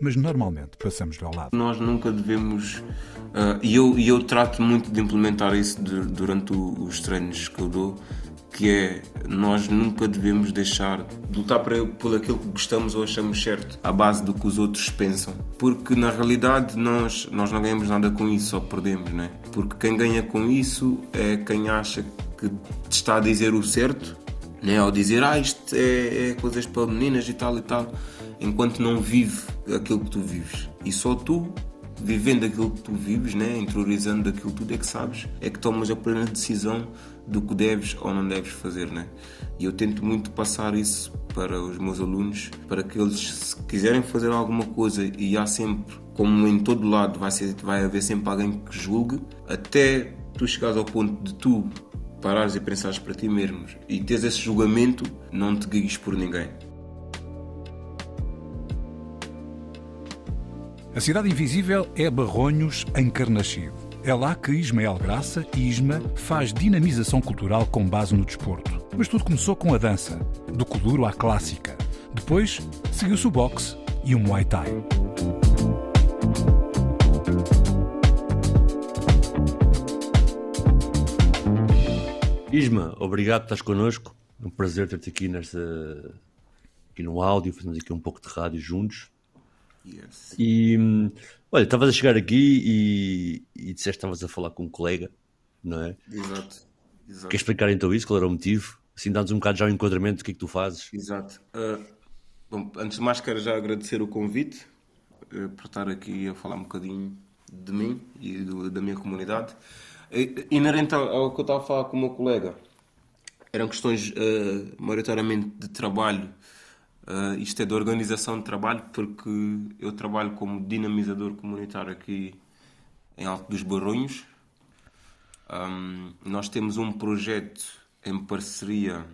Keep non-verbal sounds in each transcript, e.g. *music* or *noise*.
mas normalmente passamos-lhe ao lado. Nós nunca devemos, uh, e eu, eu trato muito de implementar isso de, durante o, os treinos que eu dou, que é nós nunca devemos deixar de lutar por, por aquilo que gostamos ou achamos certo, à base do que os outros pensam. Porque na realidade nós, nós não ganhamos nada com isso, só perdemos, né? Porque quem ganha com isso é quem acha que está a dizer o certo, né? Ao dizer, ah, isto é, é coisas para meninas e tal e tal, enquanto não vive aquilo que tu vives. E só tu vivendo aquilo que tu vives, né, interiorizando aquilo tudo é que sabes, é que tomas a plena decisão do que deves ou não deves fazer, né? E eu tento muito passar isso para os meus alunos, para que eles, se quiserem fazer alguma coisa, e há sempre, como em todo lado, vai, ser, vai haver sempre alguém que julgue, até tu chegares ao ponto de tu parares e pensares para ti mesmo e teres esse julgamento, não te guies por ninguém. A Cidade Invisível é Barronhos em Carnaxide. É lá que Ismael Graça, Isma, faz dinamização cultural com base no desporto. Mas tudo começou com a dança, do Kuduro à clássica. Depois, seguiu-se o boxe e o Muay Thai. Isma, obrigado por estás connosco. É um prazer ter-te aqui, nesta, aqui no áudio, fazemos aqui um pouco de rádio juntos. Yes. E olha, estavas a chegar aqui e, e disseste que estavas a falar com um colega, não é? Exato. Exato. Queres explicar então isso? Qual era o motivo? Assim, dá-nos um bocado já o enquadramento do que é que tu fazes. Exato. Uh, bom, antes de mais, quero já agradecer o convite uh, por estar aqui a falar um bocadinho de mim e do, da minha comunidade. E, inerente ao, ao, que eu estava a falar com o meu colega, eram questões uh, maioritariamente de trabalho Uh, isto é de organização de trabalho, porque eu trabalho como dinamizador comunitário aqui em Alto dos Barronhos. Um, nós temos um projeto em parceria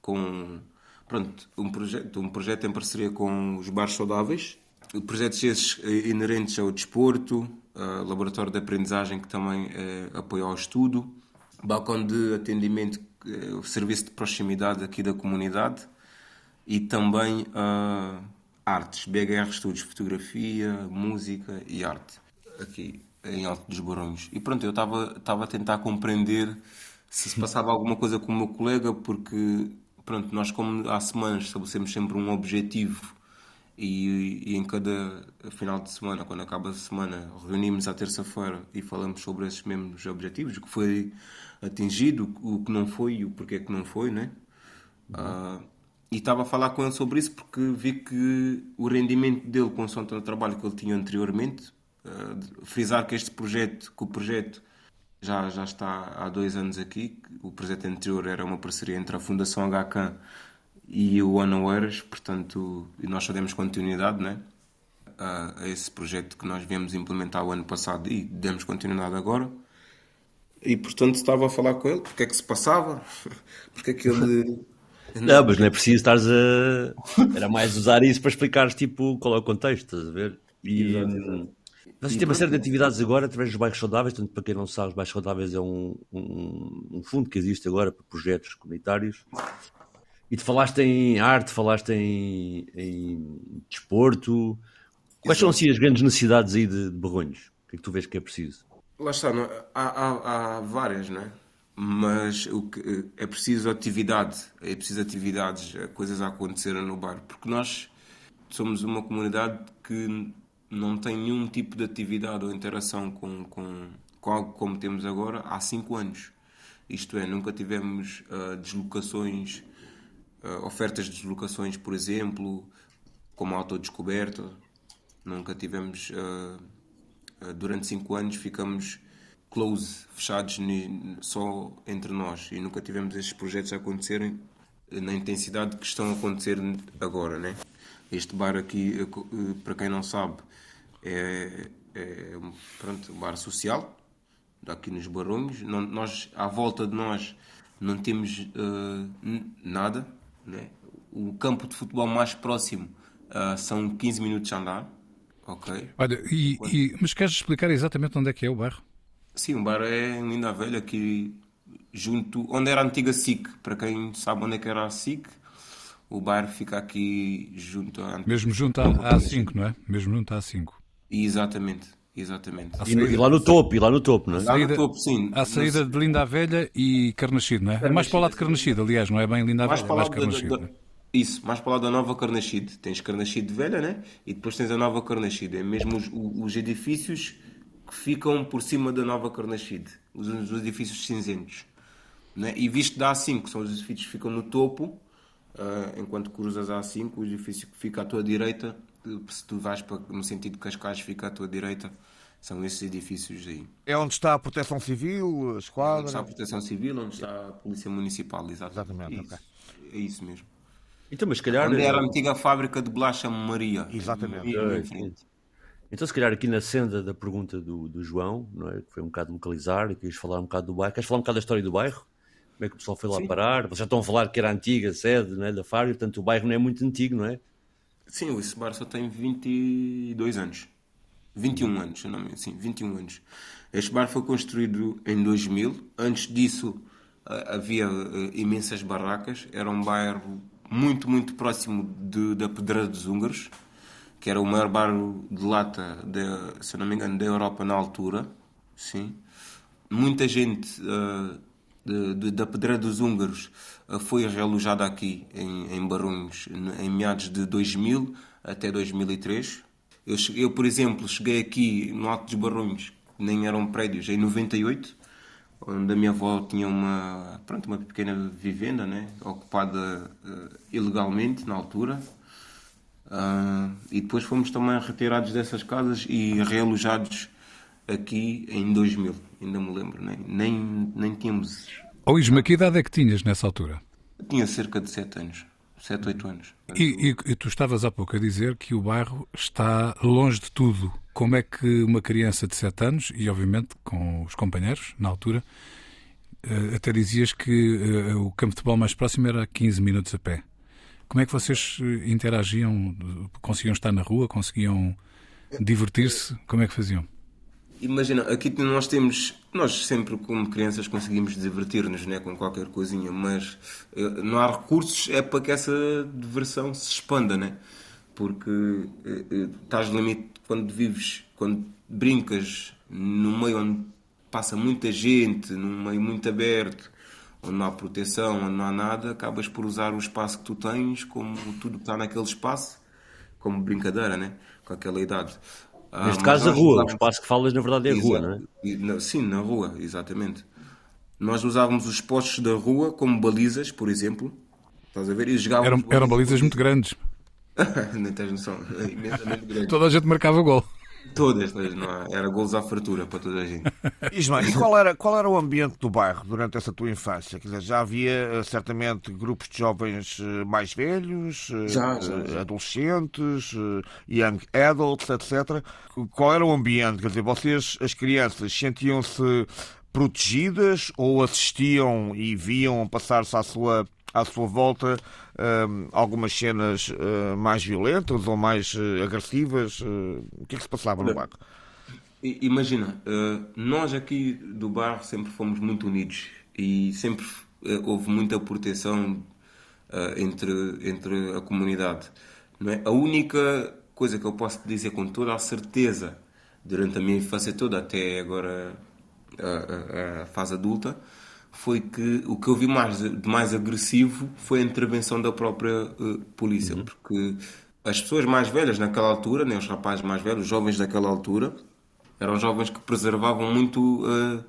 com. Pronto, um projeto, um projeto em parceria com os bares saudáveis. Projetos esses eh, inerentes ao desporto, uh, laboratório de aprendizagem que também uh, apoia ao estudo, balcão de atendimento, uh, serviço de proximidade aqui da comunidade e também uh, artes, BHR Estudos, fotografia, música e arte, aqui em Alto dos Barões. E pronto, eu estava a tentar compreender se se passava alguma coisa com o meu colega, porque pronto, nós como há semanas estabelecemos sempre um objetivo e, e, em cada final de semana, quando acaba a semana, reunimos à terça-feira e falamos sobre esses mesmos objetivos, o que foi atingido, o que não foi e o porquê que não foi, né? Uhum. Uh, e estava a falar com ele sobre isso porque vi que o rendimento dele com o trabalho que ele tinha anteriormente, uh, frisar que este projeto, que o projeto já, já está há dois anos aqui, o projeto anterior era uma parceria entre a Fundação HK e o Unawares, portanto, e nós só demos continuidade né, a, a esse projeto que nós viemos implementar o ano passado e demos continuidade agora. E portanto estava a falar com ele, porque é que se passava, *laughs* porque é que ele Não, mas não é preciso estares a. Era mais usar isso para explicar tipo, qual é o contexto, estás a ver? E. Vocês têm uma série de atividades agora através dos bairros saudáveis, portanto, para quem não sabe, os bairros saudáveis é um, um, um, fundo que existe agora para projetos comunitários. E te falaste em arte, falaste em, em desporto. Quais são assim as grandes necessidades aí de, de Barronhos? O que é que tu vês que é preciso? Lá está, é? há, há, há várias, não é? Mas o que, é preciso atividade, é preciso atividades, é coisas a acontecerem no bar, porque nós somos uma comunidade que não tem nenhum tipo de atividade ou interação com, com, com algo como temos agora há cinco anos. Isto é, nunca tivemos uh, deslocações, uh, ofertas de deslocações, por exemplo, como autodescoberta. Nunca tivemos, uh, durante cinco anos, ficamos close, fechados só entre nós e nunca tivemos estes projetos a acontecerem na intensidade que estão a acontecer agora, né? Este bar aqui, eh, eh, para quem não sabe, é, é pronto, um bar social, aqui nos Barões. Nós, à volta de nós, não temos uh, nada. Né? O campo de futebol mais próximo uh, são 15 minutos de andar. Ok. Olha, e, e, mas queres explicar exatamente onde é que é o bairro? Sim, o bar é em Linda Velha, aqui junto, onde era a antiga SIC. Para quem sabe onde é que era a SIC, o bairro fica aqui junto à Mesmo junto à A5, não é? Mesmo junto à A5. Exatamente, exatamente. E, e, lá no topo, e lá no topo, não é? Lá no topo, sim. À saída de Linda a Velha e Carnaxide, não é? É mais para o lado de Carnaxide, aliás, não é bem Linda a Velha, é mais Carnaxide. Da, da, isso, mais para o lado da nova Carnaxide. Tens Carnaxide Velha, né? E depois tens a nova Carnaxide. É mesmo os, os edifícios que ficam por cima da nova Carnaxide. Os, os edifícios cinzentos. Né? E visto da A5, que são os edifícios que ficam no topo, uh, enquanto cruzas a A5, o edifício que fica à tua direita, se tu vais para, no sentido de Cascais, fica à tua direita, são esses edifícios aí. É onde está a Proteção Civil, a esquadra? Onde está a Proteção Civil, onde está a Polícia Municipal, exatamente. Exatamente, isso, okay. É isso mesmo. Então, mas calhar... Onde era a antiga fábrica de bolacha Maria. Exatamente. Então, se calhar aqui na senda da pergunta do, do João, não é? que foi um bocado localizar, e quis falar um bocado do bairro. Queres falar um bocado da história do bairro? como é que o pessoal foi lá Sim. parar. Vocês já estão a falar que era a antiga sede né, da Fábio, portanto o bairro não é muito antigo, não é? Sim, esse bairro só tem 22 anos. 21 anos, não, sim, 21 anos. Este bar foi construído em 2000. Antes disso havia imensas barracas. Era um bairro muito, muito próximo de, da Pedreira dos Húngaros, que era o maior bar de lata, de, se não me engano, da Europa na altura. Sim. Muita gente uh, de, de, da Pedreira dos Húngaros eh, foi realojada aqui em, em Barões em meados de 2000 até 2003. Eu, eu, por exemplo, cheguei aqui no Alto dos Barões, nem eram prédios, em 98, onde a minha avó tinha uma, pronto, uma pequena vivenda, né, ocupada uh, ilegalmente na altura. Uh, e depois fomos também retirados dessas casas e realojados aqui em 2000, ainda me lembro, nem, nem, nem tínhamos. Oh Isma, que idade é que tinhas nessa altura? tinha cerca de 7 anos, 7, 8 anos. E, e, e, tu estavas há pouco a dizer que o bairro está longe de tudo. Como é que uma criança de 7 anos, e obviamente com os companheiros na altura, eh, até dizias que eh, o campo de futebol mais próximo era 15 minutos a pé. Como é que vocês eh, interagiam? Conseguiam estar na rua? Conseguiam divertir-se? Como é que faziam? Imagina, aqui nós temos, nós sempre como crianças conseguimos divertir-nos né, com qualquer coisinha, mas uh, não há recursos é para que essa diversão se expanda, né? Porque uh, estás no limite quando vives, quando brincas num meio onde passa muita gente, num meio muito aberto, onde não há proteção, onde não há nada, acabas por usar o espaço que tu tens como tudo que está naquele espaço, como brincadeira, né? Com aquela idade. Ah, Neste caso, a rua. Usávamos... O espaço que falas, na verdade, é a rua, não é? Sim, na rua, exatamente. Nós usávamos os postos da rua como balizas, por exemplo. Estás a ver? E jogávamos. Eram, eram balizas muito grandes. *laughs* Nem tens noção. É imensamente *laughs* grande. Toda a gente marcava gol. Todas, não era gols à fartura para toda a gente. *laughs* Ismael, e qual era, qual era o ambiente do bairro durante essa tua infância? Quer dizer, já havia eh, certamente grupos de jovens eh, mais velhos, eh, já, já. adolescentes, young adults, etc. Qual era o ambiente? Quer dizer, vocês, as crianças, sentiam-se protegidas ou assistiam e viam passar-se à sua à sua volta uh, algumas cenas uh, mais violentas ou mais uh, agressivas? o que é que se passava no bairro? Imagina, nós aqui do bairro sempre fomos muito unidos e sempre houve muita proteção entre, entre a comunidade. Não é? A única coisa que eu posso dizer com toda a certeza durante a minha infância toda, até agora a, a, a fase adulta, foi que o que eu vi mais, de mais agressivo foi a intervenção da própria uh, polícia, uhum. porque as pessoas mais velhas naquela altura, né, os rapazes mais velhos, os jovens daquela altura, eram jovens que preservavam muito uh,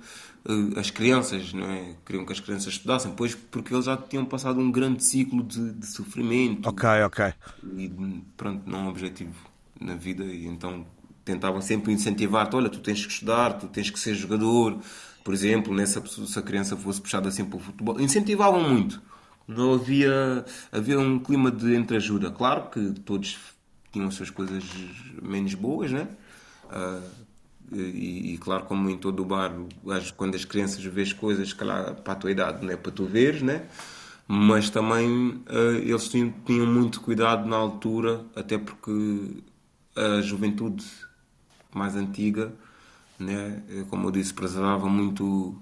uh, as crianças, não é? queriam que as crianças estudassem, pois porque eles já tinham passado um grande ciclo de, de sofrimento. Ok, ok. E pronto, não um objetivo na vida, e então tentavam sempre incentivar-te: olha, tu tens que estudar, tu tens que ser jogador por exemplo, nessa se a criança fosse puxada assim para o futebol, incentivavam muito. Não havia, havia um clima de entreajuda. Claro que todos tinham suas coisas menos boas, né? Uh, E, e, claro, como em todo o bar, quando as crianças vês coisas lá para a tua idade não é para tu veres, né? mas também uh, eles tinham, tinham, muito cuidado na altura, até porque a juventude mais antiga, né? como eu disse, preservava muito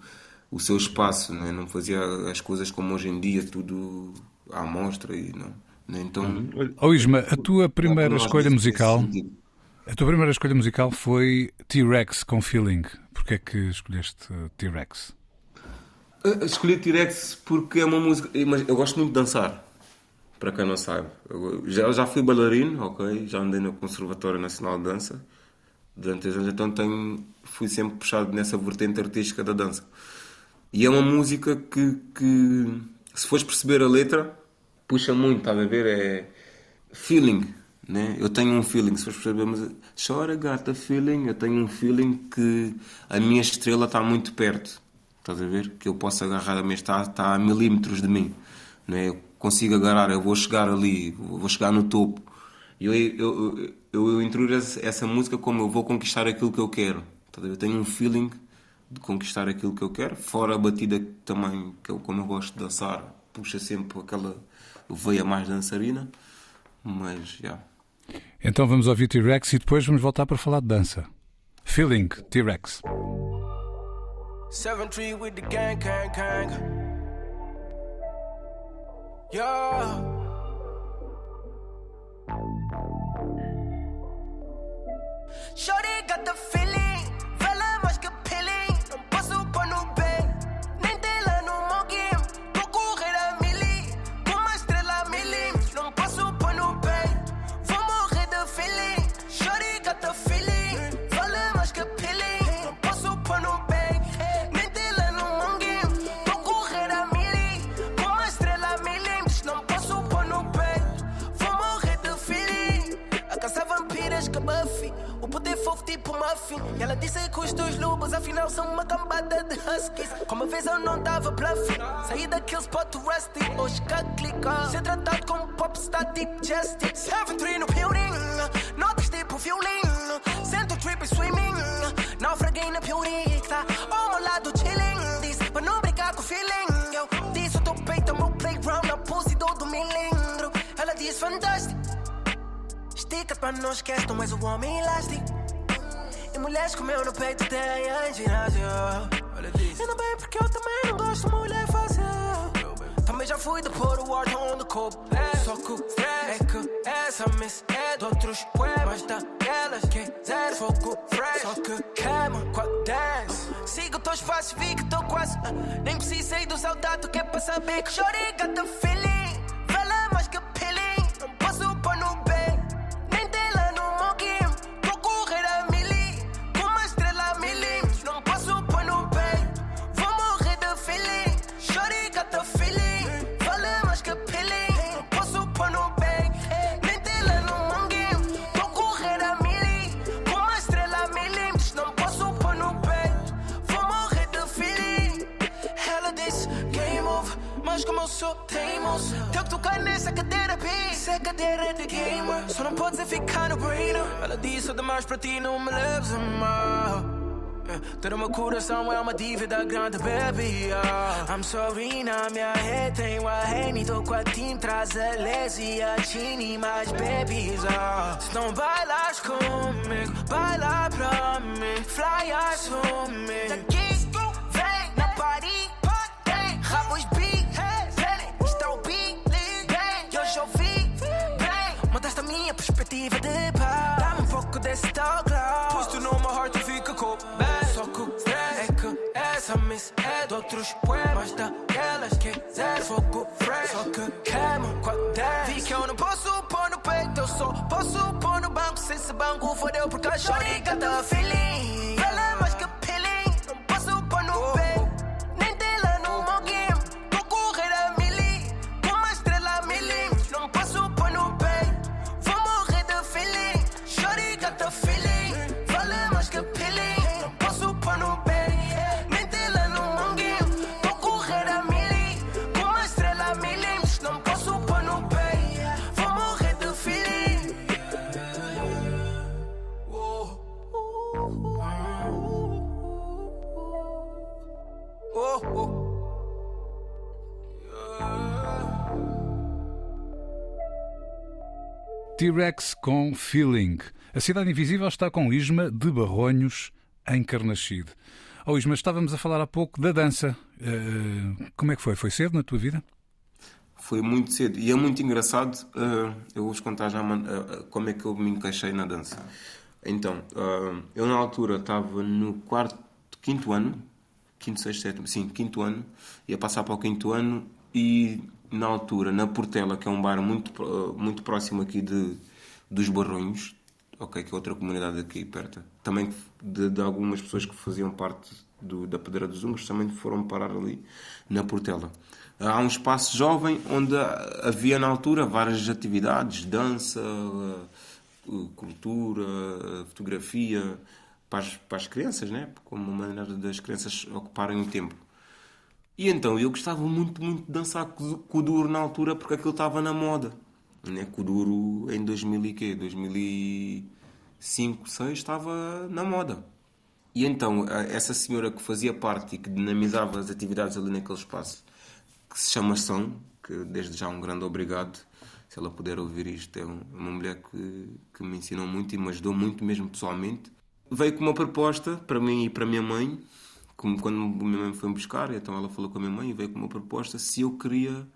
o seu espaço, né? não fazia as coisas como hoje em dia, tudo à mostra e não. Né? Então, uhum. oh, Isma, a tua primeira escolha musical, a tua primeira escolha musical foi T-Rex com Feeling. Porquê é que escolheste T-Rex? Escolhi T-Rex porque é uma música. Mas eu gosto muito de dançar. Para quem não sabe. Eu já, já fui bailarino, ok? Já andei no Conservatório Nacional de Dança durante anos, então tenho, fui sempre puxado nessa vertente artística da dança. E é uma música que, que se fores perceber a letra, puxa muito, estás a ver? É feeling, né? Eu tenho um feeling, se fores perceber, mas chora gata feeling, eu tenho um feeling que a minha estrela está muito perto Estás a ver? Que eu posso agarrar a mim, está, está a milímetros de mim. Não é? Eu consigo agarrar, eu vou chegar ali, vou chegar no topo. Eu, eu, eu, eu, eu essa música como eu vou conquistar aquilo que eu quero. Eu tenho um feeling de conquistar aquilo que eu quero, fora a batida também, que eu, como eu gosto de dançar, puxa sempre aquela veia mais dançarina. Mas, já. Yeah. Então vamos ouvir T-Rex e depois vamos voltar para falar de dança. Feeling, T-Rex. 7 3 with the gang, gang, gang. Yeah. Shorty got the feeling, Não esquece, tu és o homem elástico. E mulheres comeu no peito têm em ginásio. Ainda bem porque eu também não gosto de mulher fácil. Também já fui de pôr o ordem onde coube. Só que o é que essa miss é de outros poemas daquelas que zero fogo fresh. Só que queima com a dance. Sigo teus passos, vi que tô quase. Nem preciso sair do saudade, que é para saber que chorei, got the Cadeira de gamer Só não podes ficar no brainer Ela disse sou demais para ti, não me leves a mal. Todo meu coração é uma dívida grande, baby. Yeah. I'm sorry, na minha rede tenho a Henny. Tô com a team, traz a Les e a Gini, mais babies. Se não bailas comigo, baila pra mim. Fly, assume. Perspectiva de paz. Dá-me um pouco desse teu glow. Pus tu numa heart e fica com bem. Só que o stress que essa miss é de outros poemas daquelas que zero fogo fresh. Só que queima com a dance. Vi que eu não posso pôr no peito, eu só posso pôr no banco. Se esse banco fodeu porque a shorty got the feeling. T-Rex com Feeling. A Cidade Invisível está com Isma de Barronhos, em Carnaxide. Oh Isma, estávamos a falar há pouco da dança. Uh, como é que foi? Foi cedo na tua vida? Foi muito cedo e é muito engraçado. Uh, eu vou-vos contar já uh, como é que eu me encaixei na dança. Então, eu na altura estava no quarto, quinto ano, quinto, sexto, sétimo, sim, quinto ano, ia passar para o quinto ano e na altura, na Portela, que é um bar muito, muito próximo aqui de, dos Barronhos, ok, que é outra comunidade aqui perto, também de, de algumas pessoas que faziam parte do, da Pedreira dos Umbros, também foram parar ali na Portela. Há um espaço jovem onde havia na altura várias atividades, dança, cultura, fotografia, para as, para as crianças, né? como uma maneira das crianças ocuparem o tempo. E então eu gostava muito, muito de dançar Kuduro na altura porque aquilo estava na moda. Né? Kuduro em 2000 e quê? 2005, 2006 estava na moda. E então essa senhora que fazia parte e que dinamizava as atividades ali naquele espaço, que se chama São, que desde já um grande obrigado, se ela puder ouvir isto, é uma mulher que, que me ensinou muito e me ajudou muito mesmo pessoalmente. Veio com uma proposta para mim e para minha mãe, como quando a minha mãe foi me buscar, então ela falou com a minha mãe e veio com uma proposta se eu queria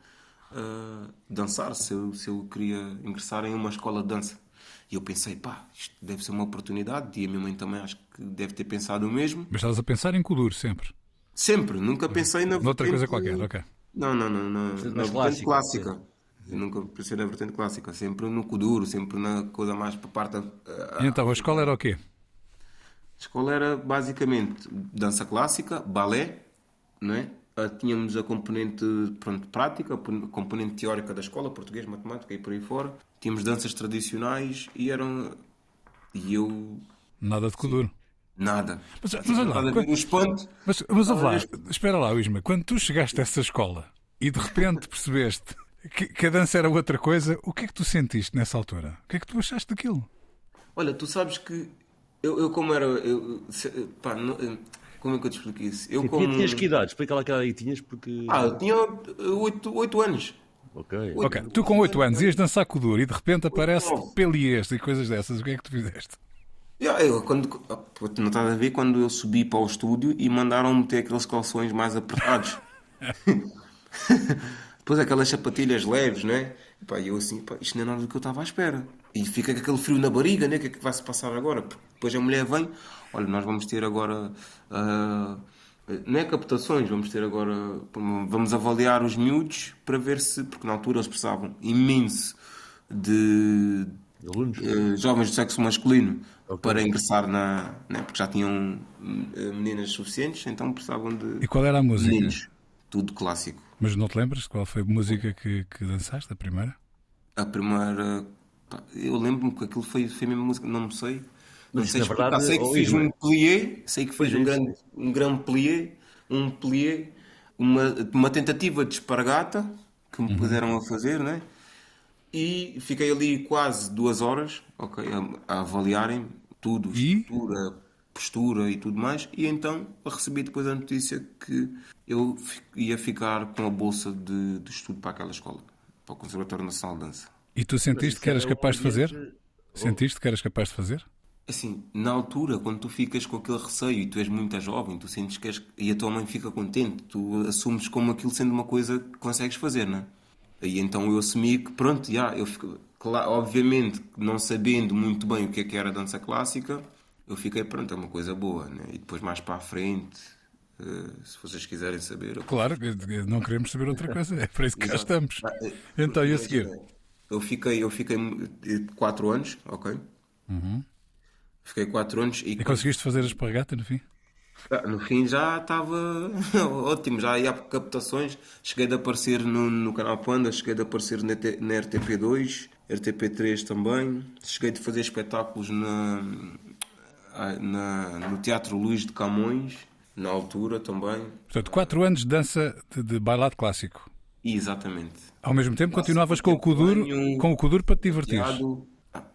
uh, dançar, se eu, se eu queria ingressar em uma escola de dança. E eu pensei, pá, isto deve ser uma oportunidade. E a minha mãe também acho que deve ter pensado o mesmo. Mas estavas a pensar em Kuduro sempre? Sempre, nunca pensei na Noutra vertente... coisa qualquer, ok. Não, não, não, na, na vertente clássica. Eu nunca pensei na vertente clássica, sempre no Kuduro, sempre na coisa mais para parte. A, a, e então, a escola era o quê? A escola era basicamente dança clássica, balé, não é? Ah, tínhamos a componente pronto, prática, a componente teórica da escola, português, matemática e por aí fora. Tínhamos danças tradicionais e eram. E eu. Nada de Kuduro. Nada. Mas, mas olha lá, quando... espanto. Mas, mas olha lá, espera lá, Isma, quando tu chegaste a essa escola e de repente percebeste que, que a dança era outra coisa, o que é que tu sentiste nessa altura? O que é que tu achaste daquilo? Olha, tu sabes que eu, eu como era. Eu, pá, não, como é que eu te explico isso? Eu e como... Tinhas que idade? Explica lá que idade tinhas, porque. Ah, eu tinha 8, 8 anos. Ok. 8, ok. Tu com 8 anos ias dançar com o duro e de repente aparece pelieste e coisas dessas. O que é que tu fizeste? Eu, quando, não estás a ver quando eu subi para o estúdio e mandaram meter aqueles calções mais apertados. *laughs* Depois aquelas sapatilhas leves, né? E pá, eu assim, pá, isto não é nada do que eu estava à espera. E fica com aquele frio na barriga, né? O que é que vai se passar agora? Porque depois a mulher vem, olha, nós vamos ter agora. Uh, não é captações, vamos ter agora. Vamos avaliar os miúdos para ver se. Porque na altura eles precisavam imenso de. Uh, jovens do sexo masculino okay. para ingressar na. Né, porque já tinham uh, meninas suficientes, então precisavam de. E qual era a música? Meninos. Tudo clássico. Mas não te lembras qual foi a música que, que dançaste, a primeira? A primeira. Eu lembro-me que aquilo foi, foi a mesma música, não me sei. Não sei explicar. Verdade, sei que fiz um plié, sei que fiz um grande, um grande plié, um plié, uma, uma tentativa de espargata que me uhum. puseram a fazer, né? E fiquei ali quase duas horas, ok, a, a avaliarem tudo, e? estrutura, postura e tudo mais. E então recebi depois a notícia que eu ia ficar com a bolsa de, de estudo para aquela escola, para o Conservatório Nacional de Dança. E tu sentiste que eras capaz de fazer? Sentiste que eras capaz de fazer? Assim, na altura, quando tu ficas com aquele receio e tu és muito jovem, tu sentes que és... e a tua mãe fica contente, tu assumes como aquilo sendo uma coisa que consegues fazer, não é? E então eu assumi que, pronto, já, eu fico, claro, obviamente, não sabendo muito bem o que é que era dança clássica, eu fiquei, pronto, é uma coisa boa, né? E depois mais para a frente, uh, se vocês quiserem saber. Eu... Claro, não queremos saber outra coisa, é para isso que cá estamos. Eh, então, e a seguir? Eu fiquei, eu fiquei 4 anos, ok? Uhum. Fiquei 4 anos e. E conseguiste fazer a espargata no fim? Ah, no fim já estava *laughs* ótimo, já ia para captações. Cheguei de aparecer no, no canal Panda, cheguei de aparecer na, na RTP2, RTP3 também. Cheguei de fazer espetáculos na, na, no Teatro Luís de Camões, na altura também. Portanto, 4 anos de dança de, de bailado clássico. Exatamente. Ao mesmo tempo continuavas com o Kuduro, um... com o Kuduro para te divertir. Ah, o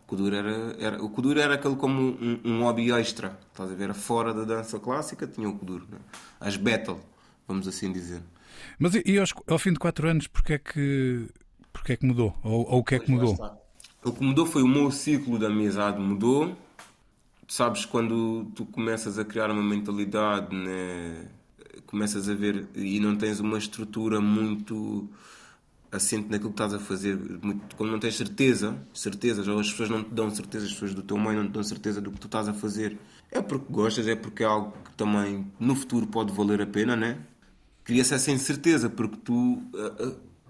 Kuduro era, era, o Kuduro era aquele como um, um hobby extra. Estás a ver? Fora da dança clássica tinha o Kuduro. Né? As battle, vamos assim dizer. Mas e, e aos, ao fim de 4 anos, porquê é que, porquê é que mudou? Ou, ou o que é que mudou? o que mudou foi o meu ciclo de amizade mudou. Sabes, quando tu começas a criar uma mentalidade, né? Começas a ver e não tens uma estrutura muito assente naquilo que estás a fazer, muito, não tens certeza, certezas, ou as pessoas não te dão certeza, as pessoas do teu meio não te dão certeza do que tu estás a fazer, é porque gostas, é porque é algo que também no futuro pode valer a pena, né? Cria-se essa incerteza, porque tu.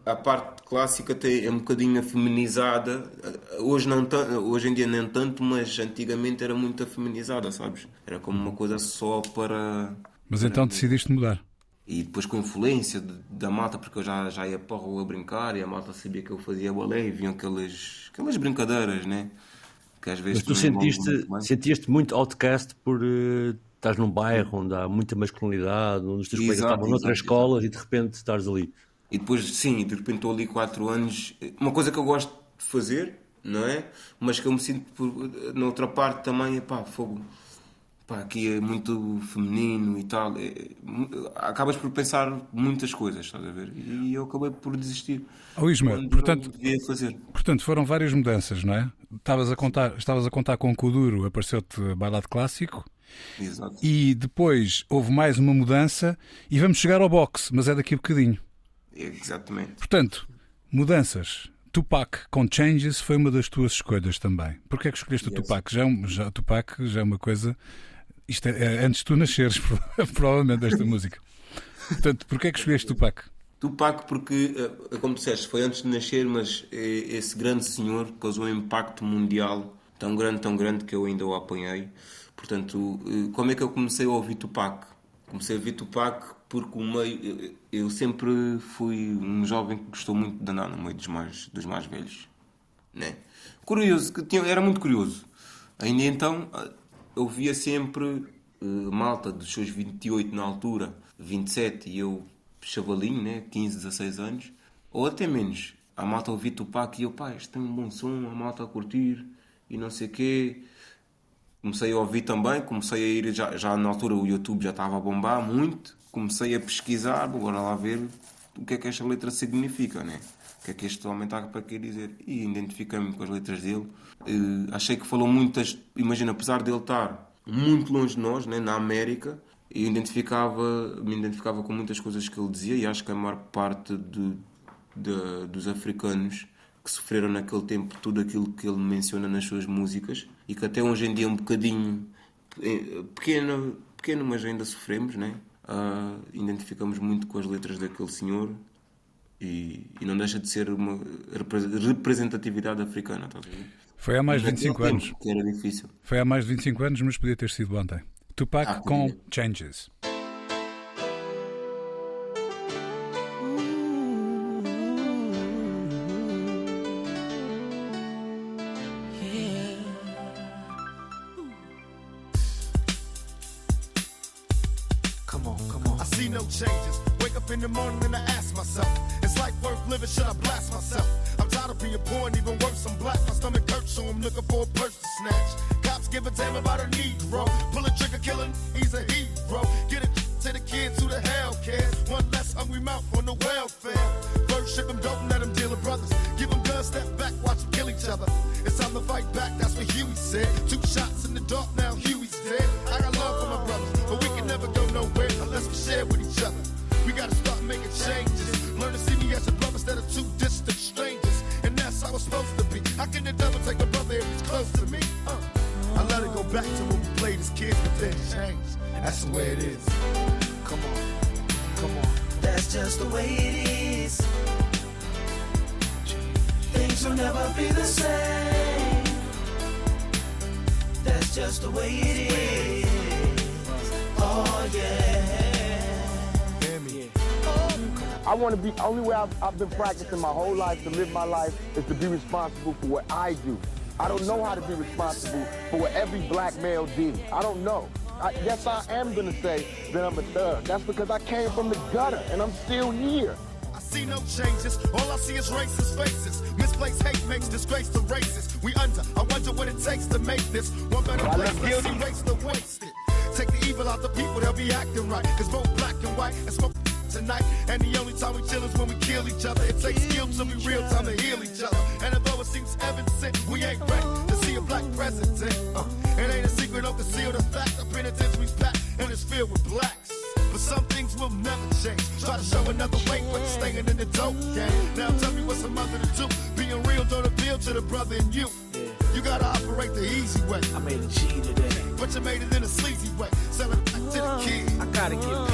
A, a, parte clássica é um bocadinho afeminizada. Hoje, não hoje em dia nem tanto, mas antigamente era muito afeminizada, sabes? Era como uma coisa só para. Mas então decidiste mudar? E depois com a influência de, da malta, porque eu já, já ia para a rua brincar e a malta sabia que eu fazia balé e vinham aquelas, aquelas brincadeiras, né? Que às vezes Mas tu sentiste, sentiste muito outcast por uh, estás num bairro onde há muita masculinidade, onde os teus colegas estavam noutras escolas e de repente estás ali. E depois, sim, de repente estou ali 4 anos. Uma coisa que eu gosto de fazer, não é? Mas que eu me sinto, por, na outra parte também, pá, fogo pá, aqui é muito feminino e tal. É, acabas por pensar muitas coisas, estás a ver? E eu acabei por desistir. Oh, Isma, portanto, portanto, foram várias mudanças, não é? Estavas a contar, estavas a contar com o Kuduro, apareceu-te bailado clássico. Exato. E depois houve mais uma mudança e vamos chegar ao boxe, mas é daqui a bocadinho. Exatamente. Portanto, mudanças. Tupac com Changes foi uma das tuas escolhas também. Porquê é que escolheste yes. o Tupac? Já, é já, Tupac já é uma coisa isto é, é antes de tu nasceres, *laughs* provavelmente, desta música. Portanto, porquê é que escolheste Tupac? Tupac porque, eh, como disseste, foi antes de nascer, mas eh, esse grande senhor causou um impacto mundial tão grande, tão grande que eu ainda o apanhei. Portanto, eh, como é que eu comecei a ouvir Tupac? Comecei a ouvir Tupac porque o meio, eu sempre fui um jovem que gostou muito de andar no meio dos mais, dos mais velhos. Né? Curioso, que tinha, era muito curioso. Ainda então eu via sempre uh, malta dos seus 28 na altura, 27 e eu chavalinho, né? 15, 16 anos, ou até menos. A malta ouvia Tupac e eu, pá, isto tem um bom som, a malta a curtir e não sei o quê. Comecei a ouvir também, comecei a ir, já, já na altura o YouTube já estava a bombar muito, comecei a pesquisar, bora lá ver o que é que esta letra significa, né? Que é que este homem está para querer dizer. E identifiquei-me com as letras dele Uh, achei que falou muitas. Imagina, apesar de ele estar muito longe de nós, né, na América, eu identificava, me identificava com muitas coisas que ele dizia e acho que a maior parte de, de, dos africanos que sofreram naquele tempo tudo aquilo que ele menciona nas suas músicas e que até hoje em dia é um bocadinho eh, pequeno, pequeno mas ainda sofremos, né? Uh, identificamos muito com as letras daquele senhor e, e, não deixa de ser uma representatividade africana. Tá foi há mais de 25 anos. Que era difícil. Foi há mais de 25 anos, mas podia ter sido ontem. Tupac ah, com changes. Being poor and even worse, I'm black. My stomach hurts, so I'm looking for a purse to snatch. Cops give a damn about a Negro. Pull a trigger, killing, he's a hero. Get it to the kids who the hell cares. One less hungry mouth on the welfare. First ship them, don't let them deal with brothers. Give them guns, step back, watch them kill each other. It's time to fight back, that's what Huey said. Two shots in the dark, now Huey's dead. I got love for my brothers, but we can never go nowhere unless we share with each other. We gotta start making changes. Learn to see me as a brother instead of two distant strangers. That's how it's supposed to be. How can the devil take a brother if close to me? Uh. I let it go back to when we played as kids, but then changed. That's the way it is. Come on, come on. That's just the way it is. Things will never be the same. That's just the way it is. Oh yeah. I want to be, only way I've, I've been practicing my whole life to live my life is to be responsible for what I do. I don't know how to be responsible for what every black male did. I don't know. I, yes, I am going to say that I'm a thug. That's because I came from the gutter and I'm still here. I see no changes. All I see is racist faces. Misplaced hate makes disgrace to races. We under. I wonder what it takes to make this one better place. Let's erase the wasted. Take the evil out the people, they'll be acting right. Cause both black and white and smoke tonight. And the only time we chill is when we kill each other. It takes skill to be real time to heal each other. And although it seems evident, we ain't ready to see a black president. Uh, it ain't a secret, don't conceal the fact. The penitentiary's packed and it's filled with blacks. But some things will never change. Try to show another way, but staying in the dope game. Now tell me what's a mother to do. Being real don't appeal to the brother in you. You gotta operate the easy way. I made a G today. But you made it in a sleazy way. Selling to the kids. I gotta get paid.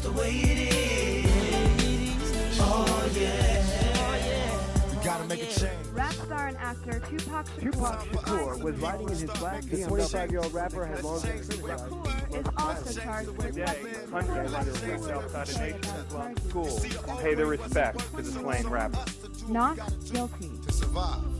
Just the way it is. Oh yeah. You gotta make a change. Rap star and actor Tupac Shakur Tupac Shakur was riding in his black The 25-year-old rapper had long been criticized. is also charged with countries under freedom outside a nation as well as school and pay their respects to the slain rapper. not guilty. to survive.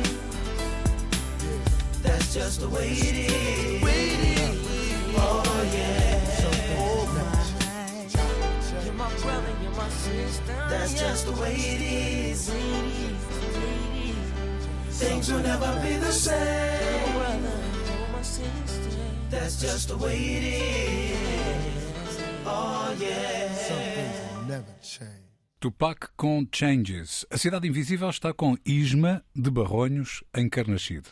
That's just the way it is. Oh yeah. That's just the way it is. Things will never be the same. That's just the way it is. Oh yeah. Never change. Tupac com Changes. A Cidade Invisível está com Isma de Barronhos, encarnascido.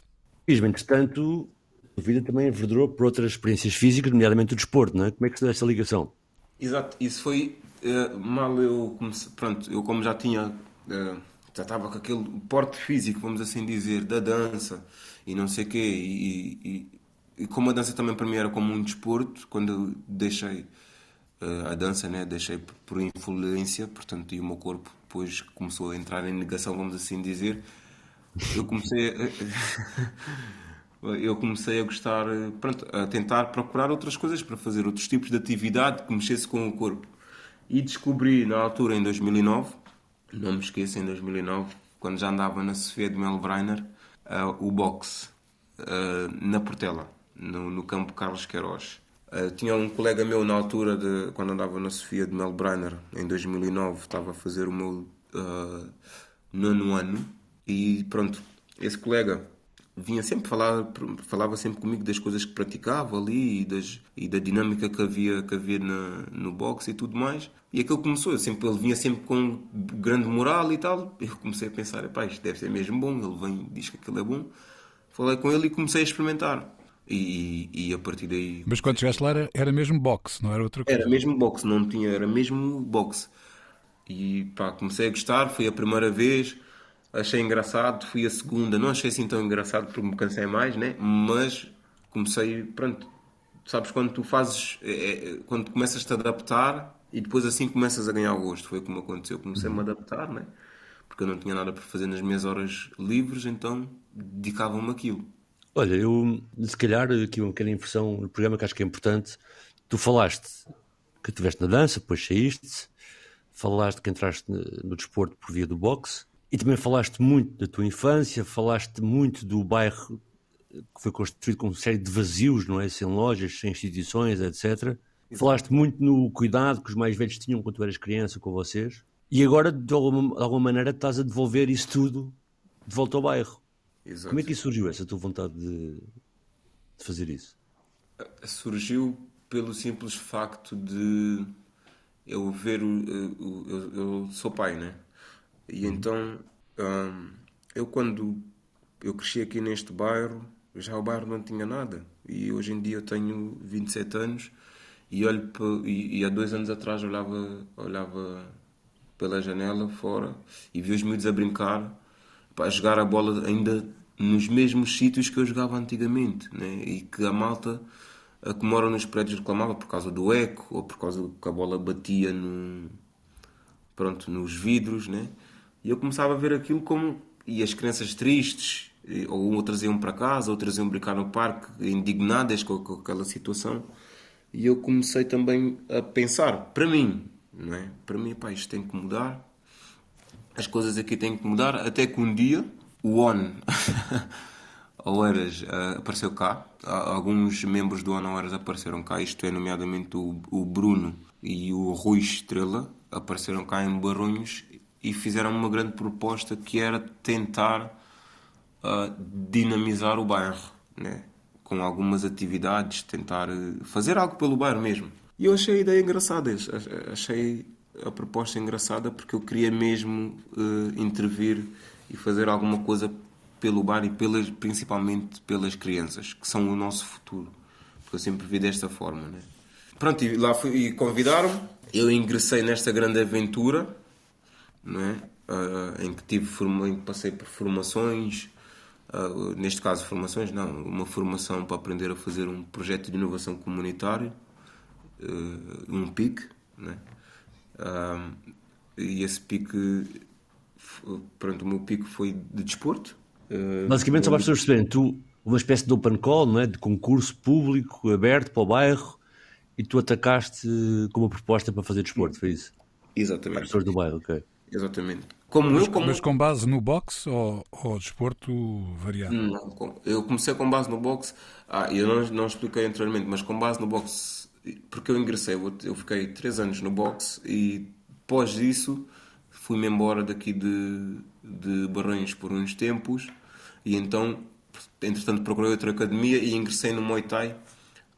Mesmo, entretanto, a vida também enverdurou por outras experiências físicas, nomeadamente o desporto, não é? Como é que se dá essa ligação? Exato, isso foi eh, mal eu comecei, pronto, eu como já tinha, eh, já estava com aquele porte físico, vamos assim dizer, da dança e não sei o quê, e, e- e como a dança também para mim era como um desporto, quando eu deixei eh, a dança, né, deixei por- por influência, portanto, e o meu corpo depois começou a entrar em negação, vamos assim dizer, eu comecei a, eu comecei a gostar, pronto, a tentar procurar outras coisas para fazer outros tipos de atividade que mexesse com o corpo. E descobri na altura, em 2009, não me esqueço, em 2009, quando já andava na Sofia de Melbreiner, eh, o boxe eh, na Portela, no, no campo Carlos Queiroz. Eh, tinha um colega meu na altura, de, quando andava na Sofia de Melbreiner, em 2009, estava a fazer o meu nono ano, e pronto, esse colega vinha sempre falar, falava sempre comigo das coisas que praticava ali e, das, e da dinâmica que havia, que havia na, no boxe e tudo mais. E aquilo começou, eu sempre, ele vinha sempre com grande moral e tal. Eu comecei a pensar, epá, isto deve ser mesmo bom. Ele vem diz que aquilo é bom. Falei com ele e comecei a experimentar. E, e a partir daí Mas quando chegaste lá era, era mesmo boxe, não era outra coisa. era mesmo boxe, não tinha, era mesmo boxe. E pá, comecei a gostar, foi a primeira vez, achei engraçado, fui a segunda, não achei assim tão engraçado porque me cansei mais, né? Mas comecei, pronto, sabes quando tu fazes, é, é, quando começas a te adaptar e depois assim começas a ganhar gosto, foi como aconteceu, comecei a me adaptar, né? Porque eu não tinha nada para fazer nas minhas horas livres, então dedicava-me àquilo. Olha, eu, se calhar, aqui uma pequena inversão no programa que acho que é importante. Tu falaste que estiveste na dança, depois saíste, falaste que entraste no desporto por via do boxe e também falaste muito da tua infância, falaste muito do bairro que foi construído com uma série de vazios, não é? Sem lojas, sem instituições, etc. Falaste muito no cuidado que os mais velhos tinham quando tu eras criança com vocês e agora, de alguma, de alguma maneira, estás a devolver isso tudo de volta ao bairro. Exato. Como é que surgiu, essa tua vontade de, de fazer isso? surgiu pelo simples facto de eu ver o, o- eu, eu sou pai né e então hum, eu quando eu cresci aqui neste bairro, já o bairro não tinha nada. E hoje em dia eu tenho 27 anos e, olho e, e há dois anos atrás olhava, olhava pela janela fora e vi os miúdos a brincar, pá, a jogar a bola ainda nos mesmos sítios que eu jogava antigamente. Né? E que a malta a que mora nos prédios reclamava por causa do eco ou por causa que a bola batia no, pronto, nos vidros, né? E eu começava a ver aquilo como. E as crianças tristes, ou outras iam para casa, outras iam brincar no parque, indignadas com, com aquela situação. E eu comecei também a pensar, para mim, não é? Para mim, pá, isto tem que mudar. As coisas aqui têm que mudar, até que um dia o ON, *laughs* Oeiras, eh, apareceu cá. Alguns membros do ON Oeiras apareceram cá, isto é, nomeadamente o, o Bruno e o Rui Estrela, apareceram cá em Barronhos e fizeram uma grande proposta que era tentar ah, dinamizar o bairro, né? com algumas atividades, tentar eh, fazer algo pelo bairro mesmo. E eu achei a ideia engraçada, ach- achei a proposta engraçada porque eu queria mesmo eh, intervir e fazer alguma coisa pelo bairro e pelas, principalmente pelas crianças, que são o nosso futuro. Porque eu sempre vi desta forma. Né? Pronto, e lá fui, e convidaram-me, eu ingressei nesta grande aventura não é? Ah, em que tive forma, em que passei por formações, ah, neste caso formações não, uma formação para aprender a fazer um projeto de inovação comunitário, ah, um PIC, é? E esse PIC, pronto, o meu PIC foi de desporto. Basicamente, só para as pessoas perceberem, tu, uma espécie de open call, não é? de concurso público aberto para o bairro, e tu atacaste com uma proposta para fazer desporto, foi isso? Exatamente. Para as pessoas do bairro, ok. Exatamente. Como Mas, eu, como... mas com base no boxe ou, ou desporto variado? Não, eu comecei com base no boxe. Ah, eu não, não expliquei anteriormente, mas com base no boxe, porque eu ingressei, eu, fiquei 3 anos no boxe e após isso fui-me embora daqui de, de Barranhos por uns tempos e então, entretanto, procurei outra academia e ingressei no Muay Thai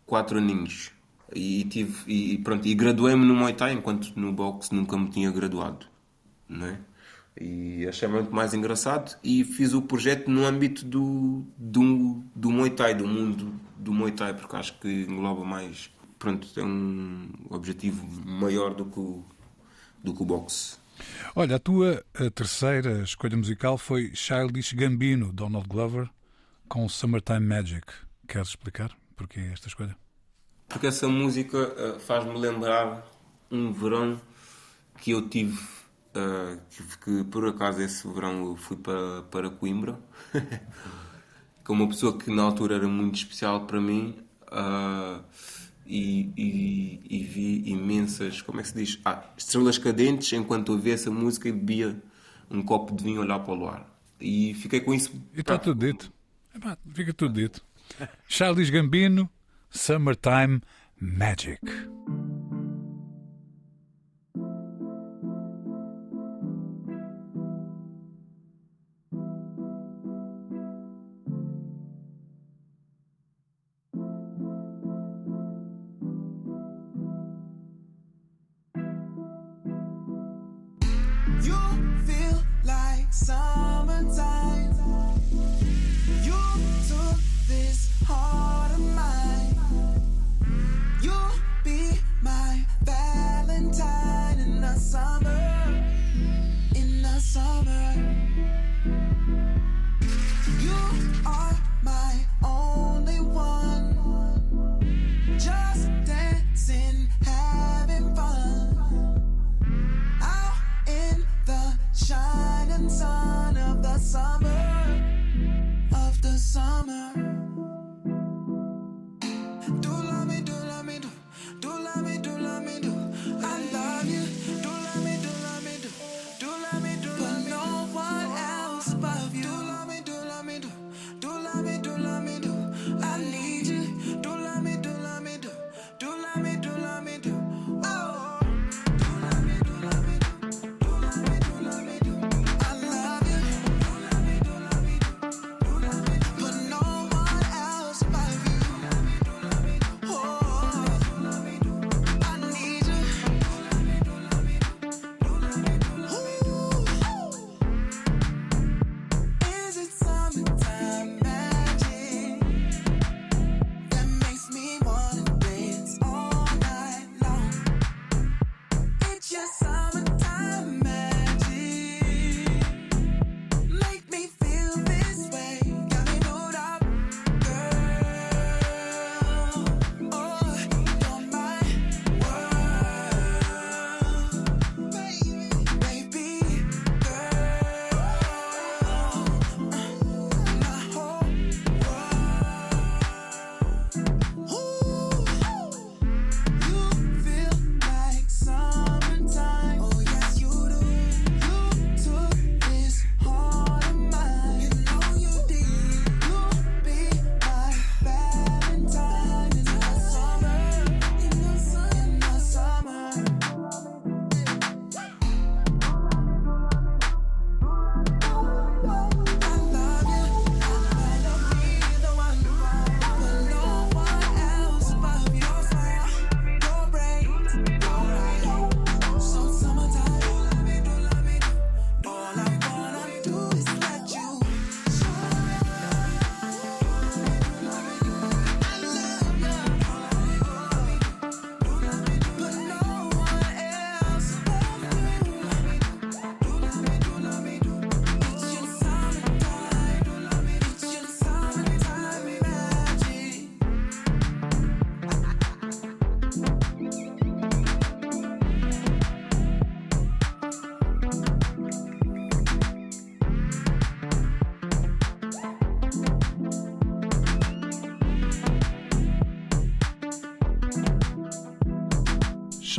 4 aninhos. E, tive, e pronto, e graduei-me no Muay Thai enquanto no boxe nunca me tinha graduado não é? E achei muito mais engraçado e fiz o projeto no âmbito do, do, do Muay Thai, do mundo do Muay Thai, porque acho que engloba mais. Pronto, tem um objetivo maior do que o, do que o boxe. Olha, a tua a terceira escolha musical foi Childish Gambino, Donald Glover, com Summertime Magic. Queres explicar porquê esta escolha? Porque essa música eh, faz-me lembrar um verão que eu tive, eh, que, que por acaso esse verão eu fui para, para Coimbra, *laughs* com uma pessoa que na altura era muito especial para mim ah, e, e- e vi imensas, como é que se diz? Ah, estrelas cadentes enquanto ouvia essa música e bebia um copo de vinho olhar para o luar. E fiquei com isso. E está tudo dito. Fica tudo dito. *laughs* Childish Gambino, Summertime Magic.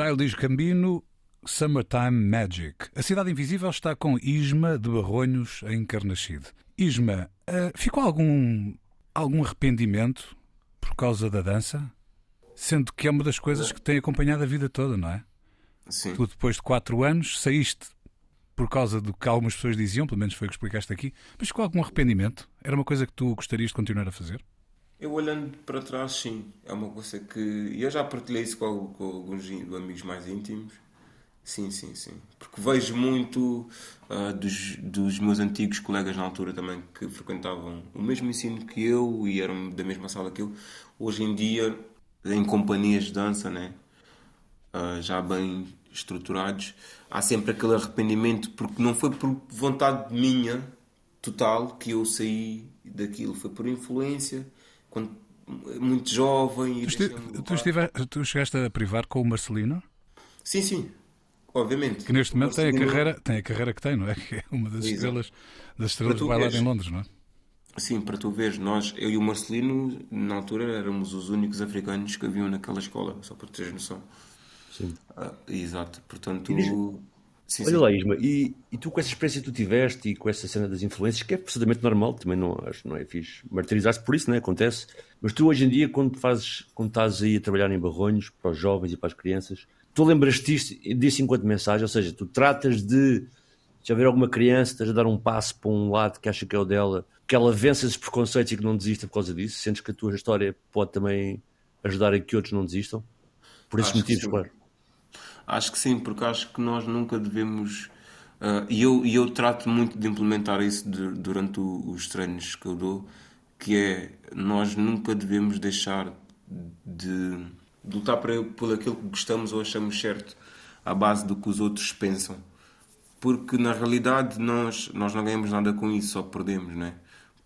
Childish Gambino, Summertime Magic. A Cidade Invisível está com Isma de Barronhos em. Isma, ah, ficou algum, algum arrependimento por causa da dança? Sendo que é uma das coisas que tem acompanhado a vida toda, não é? Sim. Tu, depois de quatro anos, saíste por causa do que algumas pessoas diziam, pelo menos foi o que explicaste aqui, mas ficou algum arrependimento? Era uma coisa que tu gostarias de continuar a fazer? Eu olhando para trás, sim. É uma coisa que. Eu já partilhei isso com, com alguns amigos mais íntimos. Sim, sim, sim. Porque vejo muito ah, dos, dos meus antigos colegas na altura também que frequentavam o mesmo ensino que eu e eram da mesma sala que eu. Hoje em dia, em companhias de dança, né? ah, já bem estruturados, há sempre aquele arrependimento porque não foi por vontade minha total que eu saí daquilo, foi por influência, quando muito jovem. e Tu, tu, estive- tu chegaste a privar com o Marcelino, Sim, sim, obviamente. que neste momento tem a, carreira, tem a carreira que tem, não é? Que é uma das Exato. estrelas, das estrelas bailado veres. em Londres, não é? Sim, para tu veres, nós, eu e o Marcelino, na altura éramos os únicos africanos que haviam naquela escola, só para teres noção. Sim. Ah, exato, portanto. E Sim, Olha sim. lá, Isma, e, e tu com essa experiência que tu tiveste e com essa cena das influências, que é absolutamente normal, também não, acho, não é fixe martirizar-se por isso, não é? Acontece. Mas tu hoje em dia, quando fazes, quando estás aí a trabalhar em Barronhos, para os jovens e para as crianças, tu lembras-te disso enquanto mensagem? Ou seja, tu tratas de, se houver alguma criança, estás a dar um passo para um lado que acha que é o dela, que ela vence esses preconceitos e que não desista por causa disso? Sentes que a tua história pode também ajudar a que outros não desistam? Por esses Acho motivos, claro. Acho que sim, porque acho que nós nunca devemos. ah, e eu, eu trato muito de implementar isso de- durante o- os treinos que eu dou, que é nós nunca devemos deixar de, de lutar por, por aquilo que gostamos ou achamos certo, à base do que os outros pensam. Porque na realidade nós, nós não ganhamos nada com isso, só perdemos, não é?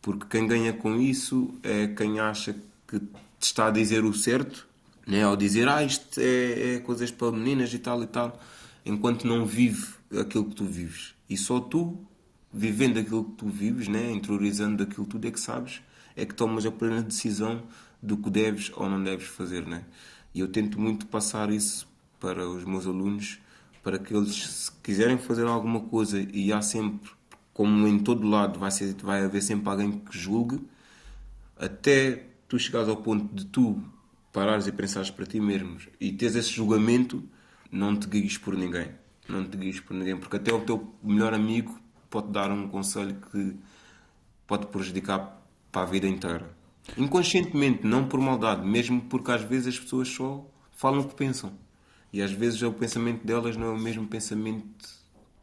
Porque quem ganha com isso é quem acha que está a dizer o certo, né? ao dizer ah, isto é, é coisas para meninas e tal e tal, enquanto não vive aquilo que tu vives. E só tu, vivendo aquilo que tu vives, né? interiorizando aquilo tudo é que sabes, é que tomas a plena decisão do que deves ou não deves fazer. Né? E eu tento muito passar isso para os meus alunos, para que eles, se quiserem fazer alguma coisa, e há sempre, como em todo lado, vai, ser, vai haver sempre alguém que julgue, até tu chegares ao ponto de tu parares e pensares para ti mesmo e teres esse julgamento, não te guies por ninguém. Não te guies por ninguém, porque até o teu melhor amigo pode dar um conselho que pode prejudicar para a vida inteira. Inconscientemente, não por maldade, mesmo porque às vezes as pessoas só falam o que pensam. E às vezes o pensamento delas não é o mesmo pensamento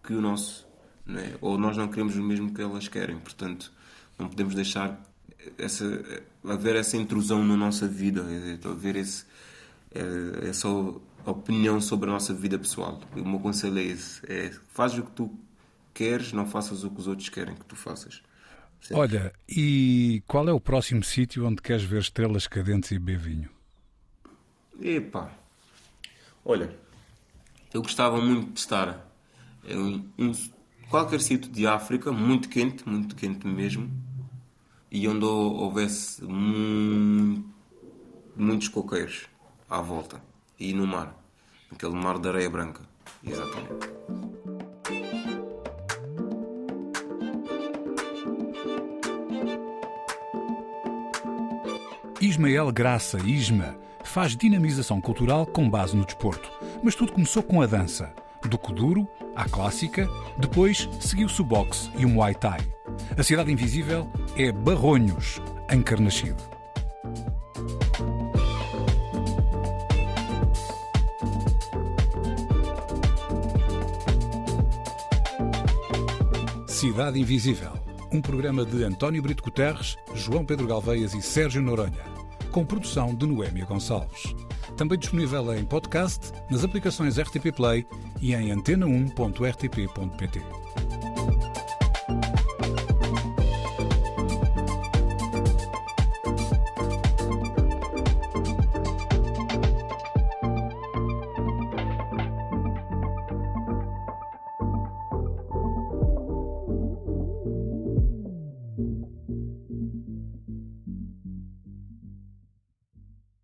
que o nosso. É? Ou nós não queremos o mesmo que elas querem. Portanto, não podemos deixar essa, haver essa intrusão na nossa vida, é, haver esse, é, essa opinião sobre a nossa vida pessoal. O meu conselho é esse: é, faz o que tu queres, não faças o que os outros querem que tu faças. Certo? Olha, e qual é o próximo sítio onde queres ver estrelas cadentes e beber vinho? Epá, olha, eu gostava muito de estar em um- qualquer sítio de África, muito quente, muito quente mesmo, e onde hou- houvesse mu- muitos coqueiros à volta e no mar, aquele mar de areia branca, exatamente. Ismael Graça Isma faz dinamização cultural com base no desporto, mas tudo começou com a dança. Do Kuduro à clássica, depois seguiu-se o boxe e o Muay Thai. A cidade invisível é Barronhos, em Carnaxide. Cidade Invisível, um programa de António Brito Guterres, João Pedro Galveias e Sérgio Noronha, com produção de Noémia Gonçalves. Também disponível em podcast, nas aplicações RTP Play e em antena1.rtp.pt.